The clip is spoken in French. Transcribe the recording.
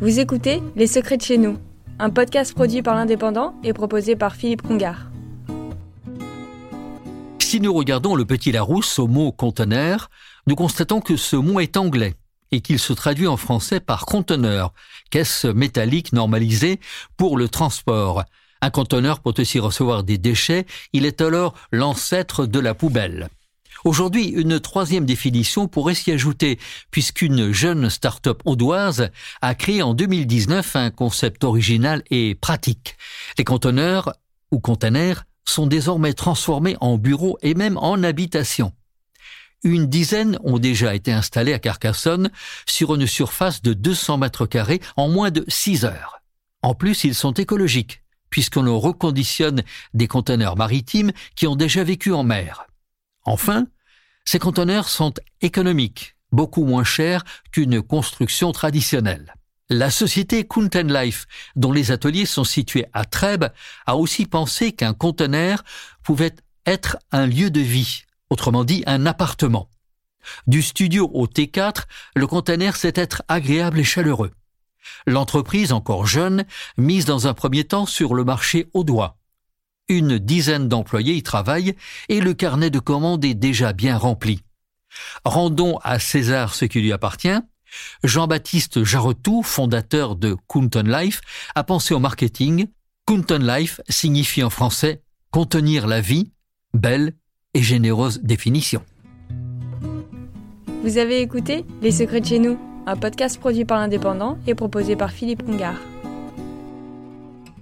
Vous écoutez Les Secrets de chez nous, un podcast produit par l'Indépendant et proposé par Philippe Congar. Si nous regardons le petit Larousse au mot conteneur, nous constatons que ce mot est anglais et qu'il se traduit en français par conteneur, caisse métallique normalisée pour le transport. Un conteneur peut aussi recevoir des déchets, il est alors l'ancêtre de la poubelle. Aujourd'hui, une troisième définition pourrait s'y ajouter, puisqu'une jeune start-up audoise a créé en 2019 un concept original et pratique. Les conteneurs ou containers sont désormais transformés en bureaux et même en habitations. Une dizaine ont déjà été installés à Carcassonne sur une surface de 200 mètres carrés en moins de 6 heures. En plus, ils sont écologiques, puisqu'on reconditionne des conteneurs maritimes qui ont déjà vécu en mer. Enfin, ces conteneurs sont économiques, beaucoup moins chers qu'une construction traditionnelle. La société Kunten Life, dont les ateliers sont situés à Trèbes, a aussi pensé qu'un conteneur pouvait être un lieu de vie, autrement dit un appartement. Du studio au T4, le conteneur sait être agréable et chaleureux. L'entreprise, encore jeune, mise dans un premier temps sur le marché au doigt. Une dizaine d'employés y travaillent et le carnet de commandes est déjà bien rempli. Rendons à César ce qui lui appartient. Jean-Baptiste Jaretou, fondateur de Kunton Life, a pensé au marketing. Kunton Life signifie en français contenir la vie, belle et généreuse définition. Vous avez écouté Les Secrets de chez nous, un podcast produit par l'Indépendant et proposé par Philippe Congar.